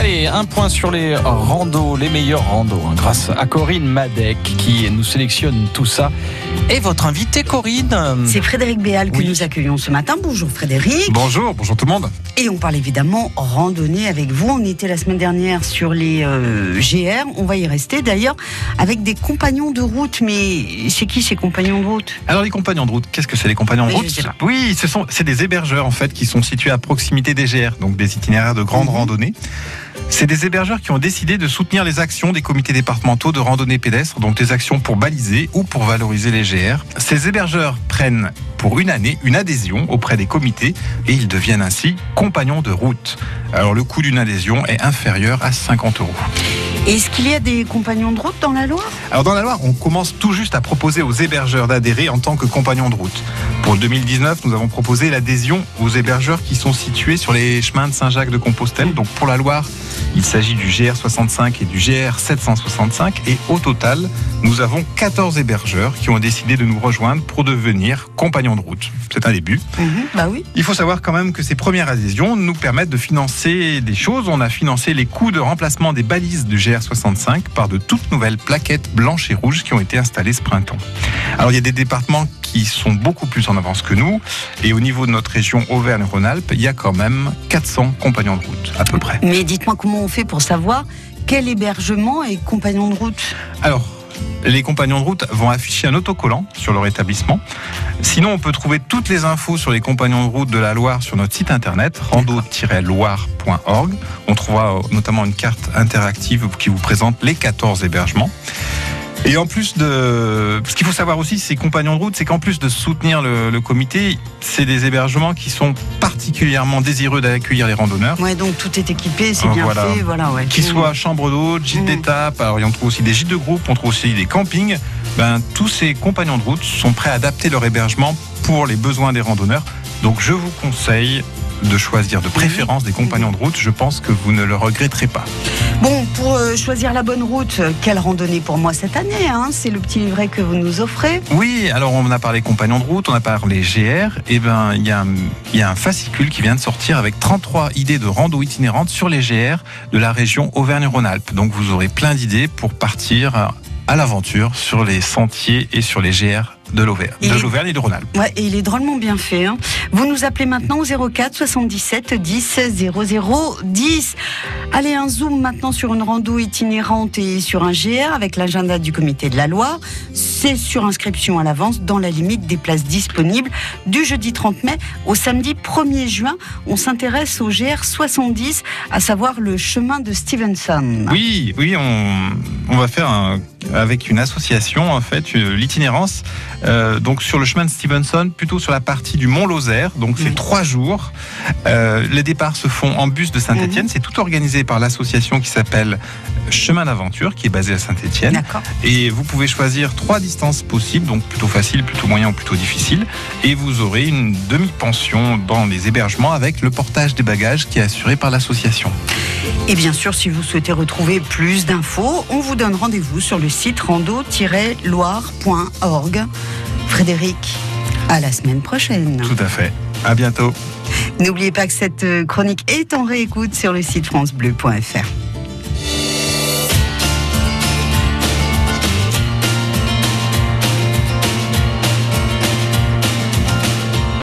Allez, un point sur les randos, les meilleurs randos, hein, grâce à Corinne Madec qui nous sélectionne tout ça. Et votre invité, Corinne C'est Frédéric Béal que Oui. nous accueillons ce matin. Bonjour Frédéric. Bonjour, bonjour tout le monde. Et on parle évidemment randonnée avec vous. On était la semaine dernière sur les euh, GR. On va y rester d'ailleurs avec des compagnons de route. Mais c'est qui ces compagnons de route? Alors les compagnons de route, qu'est-ce que c'est les compagnons de route? Oui, ce sont c'est des hébergeurs en fait qui sont situés à proximité des GR, donc des itinéraires de grande Mhm. randonnée. C'est des hébergeurs qui ont décidé de soutenir les actions des comités départementaux de randonnée pédestre, donc des actions pour baliser ou pour valoriser les GR. Ces hébergeurs prennent pour une année une adhésion auprès des comités et ils deviennent ainsi compagnons de route. Alors le coût d'une adhésion est inférieur à 50 euros. Est-ce qu'il y a des compagnons de route dans la Loire? Alors dans la Loire, on commence tout juste à proposer aux hébergeurs d'adhérer en tant que compagnons de route. Pour le 2019, nous avons proposé l'adhésion aux hébergeurs qui sont situés sur les chemins de Saint-Jacques de Compostelle. Donc pour la Loire, il s'agit du GR65 et du GR765. Et au total, nous avons 14 hébergeurs qui ont décidé de nous rejoindre pour devenir compagnons de route. C'est un début. Bah oui. Il faut savoir quand même que ces premières adhésions nous permettent de financer des choses. On a financé les coûts de remplacement des balises du GR65 par de toutes nouvelles plaquettes blanches et rouges qui ont été installées ce printemps. Alors il y a des départements qui sont beaucoup plus en avance que nous. Et au niveau de notre région Auvergne-Rhône-Alpes, il y a quand même 400 compagnons de route à peu près. Mais dites-moi comment on fait pour savoir quel hébergement est compagnon de route? Alors, les compagnons de route vont afficher un autocollant sur leur établissement. Sinon, on peut trouver toutes les infos sur les compagnons de route de la Loire sur notre site internet rando-loire.org. On trouvera euh, notamment une carte interactive qui vous présente les 14 hébergements. Et en plus de... Ce qu'il faut savoir aussi, ces compagnons de route, c'est qu'en plus de soutenir le, le comité, c'est des hébergements qui sont particulièrement désireux d'accueillir les randonneurs. Ouais, donc tout est équipé, c'est bien voilà. fait, voilà, ouais. Qu'ils soient chambre d'hôte, gîte Mhm. d'étape, alors on trouve aussi des gîtes de groupe, on trouve aussi des campings. Ben, tous ces compagnons de route sont prêts à adapter leur hébergement pour les besoins des randonneurs. Donc je vous conseille de choisir de préférence des compagnons de route. Je pense que vous ne le regretterez pas. Bon, pour euh, choisir la bonne route, quelle randonnée pour moi cette année hein C'est le petit livret que vous nous offrez. Oui, alors on a parlé compagnons de route, on a parlé GR. Et il y, a un- il y a un fascicule qui vient de sortir avec 33 idées de rando itinérantes sur les GR de la région Auvergne-Rhône-Alpes. Donc vous aurez plein d'idées pour partir à l'aventure sur les sentiers et sur les GR de l'Auvergne de l'Auvergne et de Rhône-Alpes. Ouais, et il est drôlement bien fait. hein. Vous nous appelez maintenant au 04 77 10 00 10. Allez, un zoom maintenant sur une rando itinérante et sur un GR avec l'agenda du comité de la Loire. C'est sur inscription à l'avance dans la limite des places disponibles du jeudi 30 mai au samedi 1er juin. On s'intéresse au GR 70, à savoir le chemin de Stevenson. Oui, oui, on, on va faire un- avec une association en fait l'itinérance euh, donc sur le chemin de Stevenson, plutôt sur la partie du Mont Lozère. Donc c'est Mhm. trois jours. Euh, les départs se font en bus de Saint-Étienne. C'est tout organisé par l'association qui s'appelle Chemin d'aventure, qui est basée à Saint-Étienne. Et vous pouvez choisir trois distances possibles, donc plutôt facile, plutôt moyen ou plutôt difficile. Et vous aurez une demi-pension dans les hébergements avec le portage des bagages qui est assuré par l'association. Et bien sûr, si vous souhaitez retrouver plus d'infos, on vous donne rendez-vous sur le site rando-loire.org. Frédéric, à la semaine prochaine. Tout à fait. À bientôt. N'oubliez pas que cette euh, chronique est en réécoute sur le site francebleu.fr.